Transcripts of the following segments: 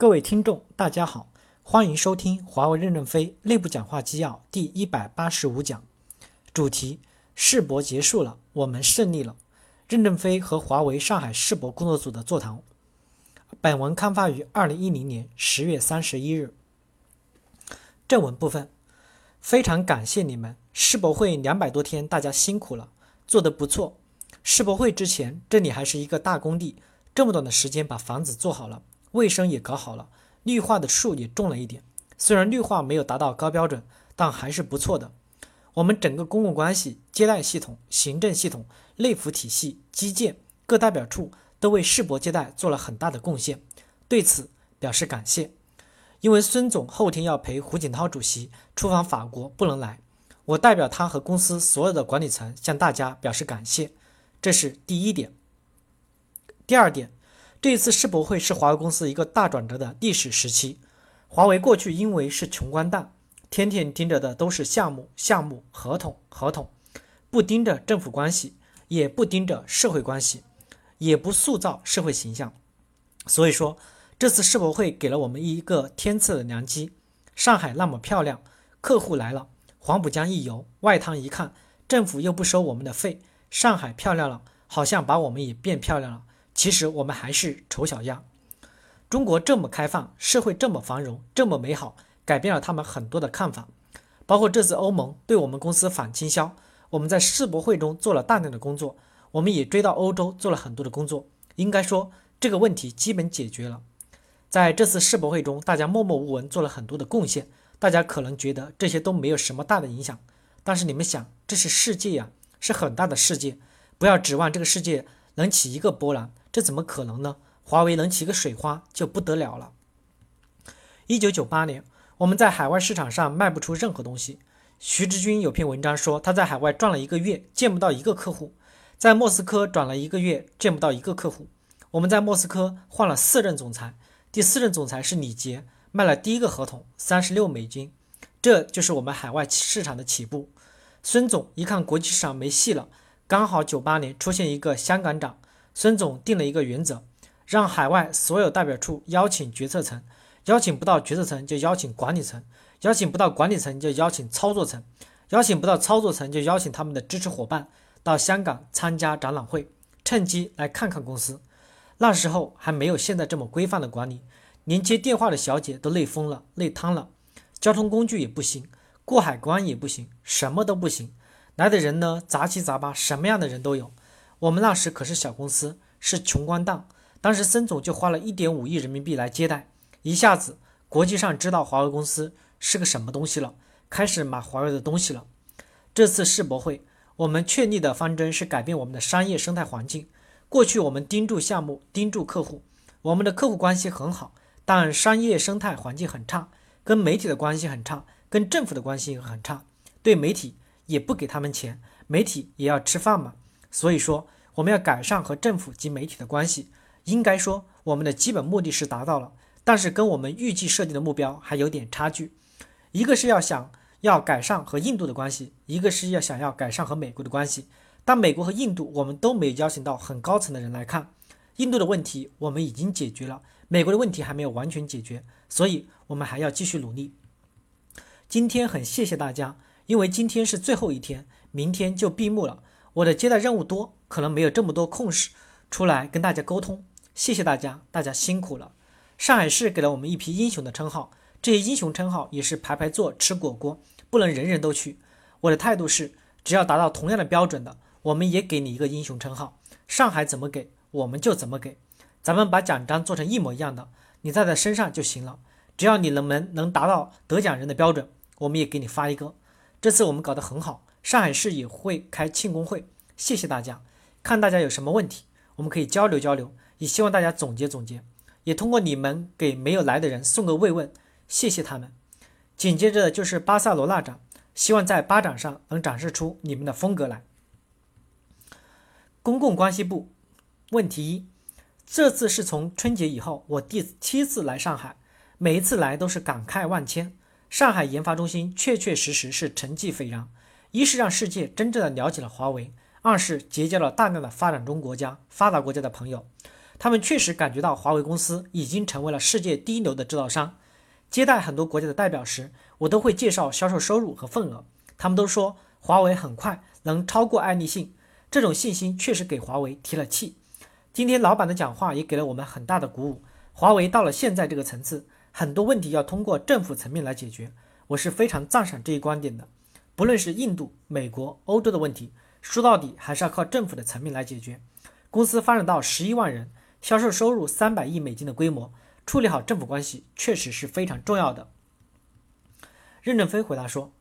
各位听众，大家好，欢迎收听华为任正非内部讲话纪要第一百八十五讲，主题：世博结束了，我们胜利了。任正非和华为上海世博工作组的座谈。本文刊发于二零一零年十月三十一日。正文部分，非常感谢你们，世博会两百多天，大家辛苦了，做得不错。世博会之前，这里还是一个大工地，这么短的时间把房子做好了。卫生也搞好了，绿化的树也种了一点。虽然绿化没有达到高标准，但还是不错的。我们整个公共关系、接待系统、行政系统、内服体系、基建各代表处都为世博接待做了很大的贡献，对此表示感谢。因为孙总后天要陪胡锦涛主席出访法国，不能来，我代表他和公司所有的管理层向大家表示感谢。这是第一点。第二点。这次世博会是华为公司一个大转折的历史时期。华为过去因为是穷光蛋，天天盯着的都是项目、项目、合同、合同，不盯着政府关系，也不盯着社会关系，也不塑造社会形象。所以说，这次世博会给了我们一个天赐的良机。上海那么漂亮，客户来了，黄浦江一游，外滩一看，政府又不收我们的费，上海漂亮了，好像把我们也变漂亮了。其实我们还是丑小鸭。中国这么开放，社会这么繁荣，这么美好，改变了他们很多的看法。包括这次欧盟对我们公司反倾销，我们在世博会中做了大量的工作，我们也追到欧洲做了很多的工作。应该说这个问题基本解决了。在这次世博会中，大家默默无闻做了很多的贡献。大家可能觉得这些都没有什么大的影响，但是你们想，这是世界呀，是很大的世界，不要指望这个世界能起一个波澜。这怎么可能呢？华为能起个水花就不得了了。一九九八年，我们在海外市场上卖不出任何东西。徐志军有篇文章说，他在海外转了一个月，见不到一个客户；在莫斯科转了一个月，见不到一个客户。我们在莫斯科换了四任总裁，第四任总裁是李杰，卖了第一个合同三十六美金，这就是我们海外市场的起步。孙总一看国际市场没戏了，刚好九八年出现一个香港涨。孙总定了一个原则，让海外所有代表处邀请决策层，邀请不到决策层就邀请管理层，邀请不到管理层就邀请操作层，邀请不到操作层就邀请他们的支持伙伴到香港参加展览会，趁机来看看公司。那时候还没有现在这么规范的管理，连接电话的小姐都累疯了、累瘫了，交通工具也不行，过海关也不行，什么都不行。来的人呢，杂七杂八，什么样的人都有。我们那时可是小公司，是穷光蛋。当时孙总就花了一点五亿人民币来接待，一下子国际上知道华为公司是个什么东西了，开始买华为的东西了。这次世博会，我们确立的方针是改变我们的商业生态环境。过去我们盯住项目，盯住客户，我们的客户关系很好，但商业生态环境很差，跟媒体的关系很差，跟政府的关系很差。对媒体也不给他们钱，媒体也要吃饭嘛。所以说，我们要改善和政府及媒体的关系。应该说，我们的基本目的是达到了，但是跟我们预计设定的目标还有点差距。一个是要想要改善和印度的关系，一个是要想要改善和美国的关系。但美国和印度，我们都没有邀请到很高层的人来看。印度的问题我们已经解决了，美国的问题还没有完全解决，所以我们还要继续努力。今天很谢谢大家，因为今天是最后一天，明天就闭幕了。我的接待任务多，可能没有这么多空时出来跟大家沟通。谢谢大家，大家辛苦了。上海市给了我们一批英雄的称号，这些英雄称号也是排排坐吃果果，不能人人都去。我的态度是，只要达到同样的标准的，我们也给你一个英雄称号。上海怎么给，我们就怎么给。咱们把奖章做成一模一样的，你戴在身上就行了。只要你能能能达到得奖人的标准，我们也给你发一个。这次我们搞得很好。上海市也会开庆功会，谢谢大家。看大家有什么问题，我们可以交流交流。也希望大家总结总结，也通过你们给没有来的人送个慰问，谢谢他们。紧接着就是巴塞罗那展，希望在巴展上能展示出你们的风格来。公共关系部问题一：这次是从春节以后我第七次来上海，每一次来都是感慨万千。上海研发中心确确实实是成绩斐然。一是让世界真正的了解了华为，二是结交了大量的发展中国家、发达国家的朋友。他们确实感觉到华为公司已经成为了世界第一流的制造商。接待很多国家的代表时，我都会介绍销售收入和份额，他们都说华为很快能超过爱立信。这种信心确实给华为提了气。今天老板的讲话也给了我们很大的鼓舞。华为到了现在这个层次，很多问题要通过政府层面来解决，我是非常赞赏这一观点的。不论是印度、美国、欧洲的问题，说到底还是要靠政府的层面来解决。公司发展到十一万人，销售收入三百亿美金的规模，处理好政府关系确实是非常重要的。任正非回答说。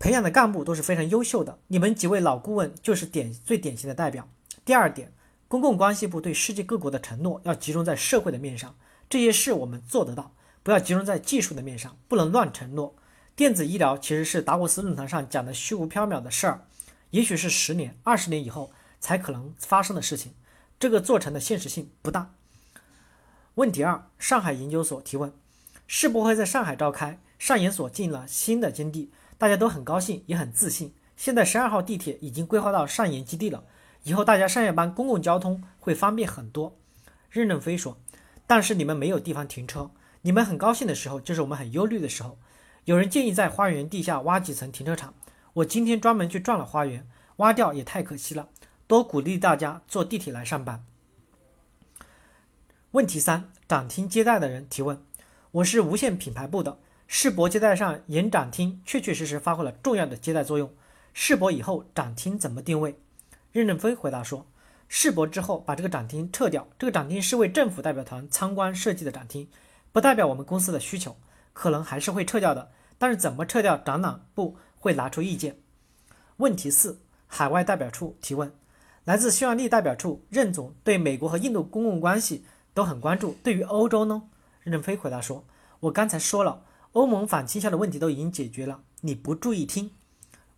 培养的干部都是非常优秀的，你们几位老顾问就是典最典型的代表。第二点，公共关系部对世界各国的承诺要集中在社会的面上，这些事我们做得到，不要集中在技术的面上，不能乱承诺。电子医疗其实是达沃斯论坛上讲的虚无缥缈的事儿，也许是十年、二十年以后才可能发生的事情，这个做成的现实性不大。问题二，上海研究所提问：世博会在上海召开，上研所进了新的基地。大家都很高兴，也很自信。现在十二号地铁已经规划到上研基地了，以后大家上下班公共交通会方便很多。任正非说：“但是你们没有地方停车，你们很高兴的时候，就是我们很忧虑的时候。有人建议在花园地下挖几层停车场，我今天专门去转了花园，挖掉也太可惜了。多鼓励大家坐地铁来上班。”问题三：展厅接待的人提问：“我是无线品牌部的。”世博接待上演展厅确确实实发挥了重要的接待作用。世博以后展厅怎么定位？任正非回答说：世博之后把这个展厅撤掉，这个展厅是为政府代表团参观设计的展厅，不代表我们公司的需求，可能还是会撤掉的。但是怎么撤掉，展览部会拿出意见。问题四：海外代表处提问，来自匈牙利代表处任总对美国和印度公共关系都很关注，对于欧洲呢？任正非回答说：我刚才说了。欧盟反倾销的问题都已经解决了，你不注意听。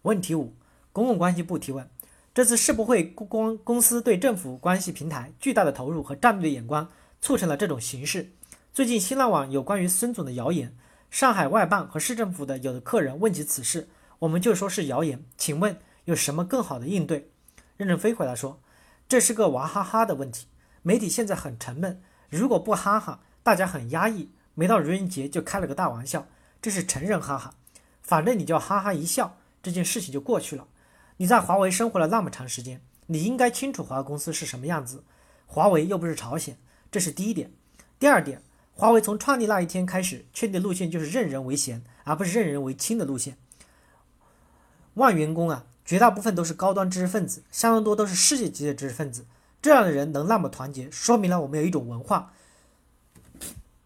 问题五，公共关系部提问：这次世博会公公司对政府关系平台巨大的投入和战略眼光，促成了这种形式。最近新浪网有关于孙总的谣言，上海外办和市政府的有的客人问及此事，我们就说是谣言。请问有什么更好的应对？任正非回答说：这是个娃哈哈的问题，媒体现在很沉闷，如果不哈哈，大家很压抑。没到愚人节就开了个大玩笑，这是成人哈哈，反正你就哈哈一笑，这件事情就过去了。你在华为生活了那么长时间，你应该清楚华为公司是什么样子。华为又不是朝鲜，这是第一点。第二点，华为从创立那一天开始确定路线就是任人唯贤，而不是任人唯亲的路线。万员工啊，绝大部分都是高端知识分子，相当多都是世界级的知识分子。这样的人能那么团结，说明了我们有一种文化。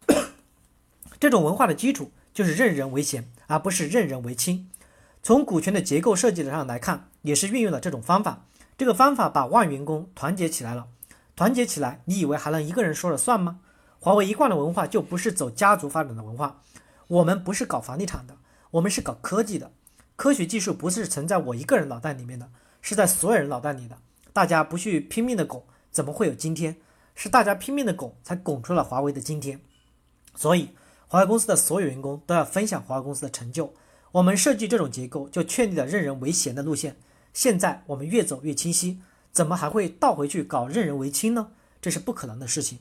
这种文化的基础就是任人唯贤，而不是任人唯亲。从股权的结构设计上来看，也是运用了这种方法。这个方法把万员工团结起来了。团结起来，你以为还能一个人说了算吗？华为一贯的文化就不是走家族发展的文化。我们不是搞房地产的，我们是搞科技的。科学技术不是存在我一个人脑袋里面的，是在所有人脑袋里的。大家不去拼命的拱，怎么会有今天？是大家拼命的拱，才拱出了华为的今天。所以。华为公司的所有员工都要分享华为公司的成就。我们设计这种结构，就确立了任人唯贤的路线。现在我们越走越清晰，怎么还会倒回去搞任人唯亲呢？这是不可能的事情。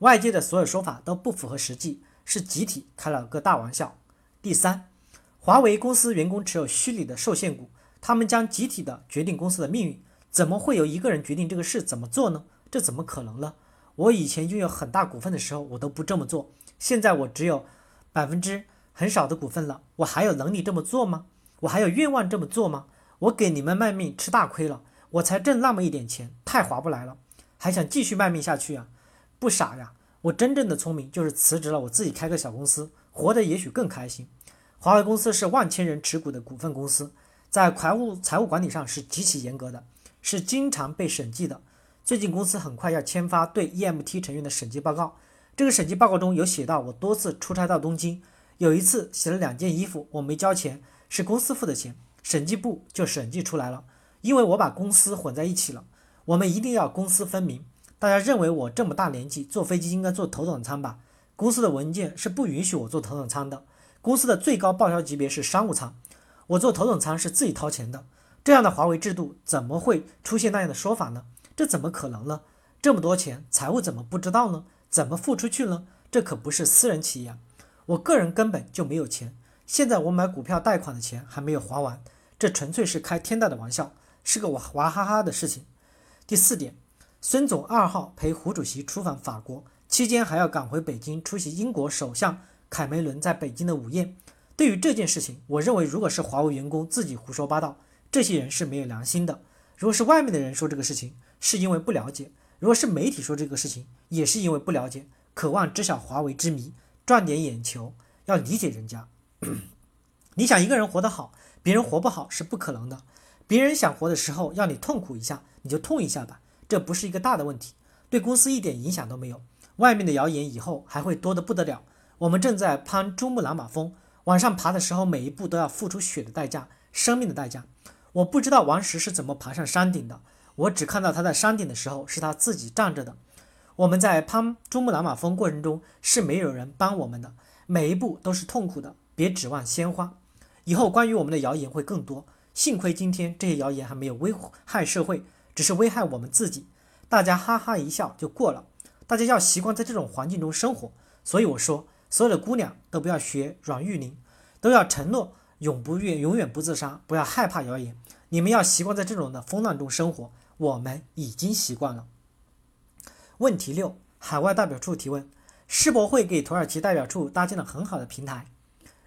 外界的所有说法都不符合实际，是集体开了个大玩笑。第三，华为公司员工持有虚拟的受限股，他们将集体的决定公司的命运，怎么会由一个人决定这个事怎么做呢？这怎么可能呢？我以前拥有很大股份的时候，我都不这么做。现在我只有百分之很少的股份了，我还有能力这么做吗？我还有愿望这么做吗？我给你们卖命吃大亏了，我才挣那么一点钱，太划不来了，还想继续卖命下去啊？不傻呀，我真正的聪明就是辞职了，我自己开个小公司，活得也许更开心。华为公司是万千人持股的股份公司，在财务财务管理上是极其严格的，是经常被审计的。最近公司很快要签发对 EMT 成员的审计报告。这个审计报告中有写到，我多次出差到东京，有一次洗了两件衣服，我没交钱，是公司付的钱，审计部就审计出来了，因为我把公司混在一起了。我们一定要公私分明。大家认为我这么大年纪坐飞机应该坐头等舱吧？公司的文件是不允许我坐头等舱的，公司的最高报销级别是商务舱，我坐头等舱是自己掏钱的。这样的华为制度怎么会出现那样的说法呢？这怎么可能呢？这么多钱，财务怎么不知道呢？怎么付出去呢？这可不是私人企业，我个人根本就没有钱。现在我买股票贷款的钱还没有还完，这纯粹是开天大的玩笑，是个娃娃哈哈的事情。第四点，孙总二号陪胡主席出访法国，期间还要赶回北京出席英国首相凯梅伦在北京的午宴。对于这件事情，我认为如果是华为员工自己胡说八道，这些人是没有良心的；如果是外面的人说这个事情，是因为不了解；如果是媒体说这个事情，也是因为不了解，渴望知晓华为之谜，赚点眼球。要理解人家。你想一个人活得好，别人活不好是不可能的。别人想活的时候要你痛苦一下，你就痛一下吧，这不是一个大的问题，对公司一点影响都没有。外面的谣言以后还会多得不得了。我们正在攀珠穆朗玛峰，往上爬的时候，每一步都要付出血的代价，生命的代价。我不知道王石是怎么爬上山顶的，我只看到他在山顶的时候是他自己站着的。我们在攀珠穆朗玛峰过程中是没有人帮我们的。每一步都是痛苦的，别指望鲜花。以后关于我们的谣言会更多。幸亏今天这些谣言还没有危害社会，只是危害我们自己。大家哈哈一笑就过了。大家要习惯在这种环境中生活。所以我说，所有的姑娘都不要学阮玉玲，都要承诺永不越永远不自杀，不要害怕谣言。你们要习惯在这种的风浪中生活。我们已经习惯了。问题六，海外代表处提问。世博会给土耳其代表处搭建了很好的平台。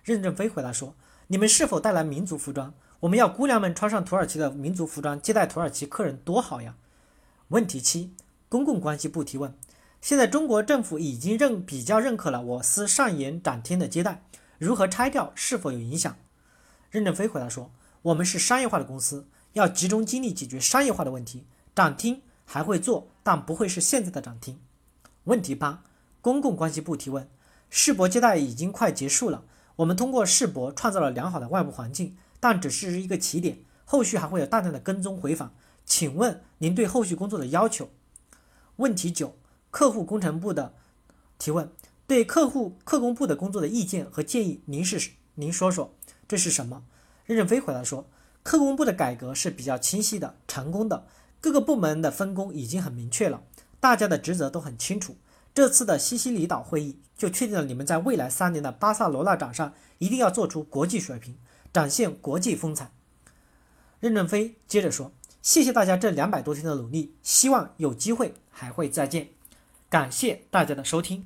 任正非回答说：“你们是否带来民族服装？我们要姑娘们穿上土耳其的民族服装接待土耳其客人，多好呀！”问题七，公共关系部提问：现在中国政府已经认比较认可了我司上演展厅的接待，如何拆掉是否有影响？任正非回答说：“我们是商业化的公司，要集中精力解决商业化的问题。展厅还会做，但不会是现在的展厅。”问题八。公共关系部提问：世博接待已经快结束了，我们通过世博创造了良好的外部环境，但只是一个起点，后续还会有大量的跟踪回访。请问您对后续工作的要求？问题九：客户工程部的提问：对客户客工部的工作的意见和建议，您是您说说，这是什么？任正非回答说：客工部的改革是比较清晰的，成功的，各个部门的分工已经很明确了，大家的职责都很清楚。这次的西西里岛会议就确定了，你们在未来三年的巴塞罗那展上一定要做出国际水平，展现国际风采。任正非接着说：“谢谢大家这两百多天的努力，希望有机会还会再见，感谢大家的收听。”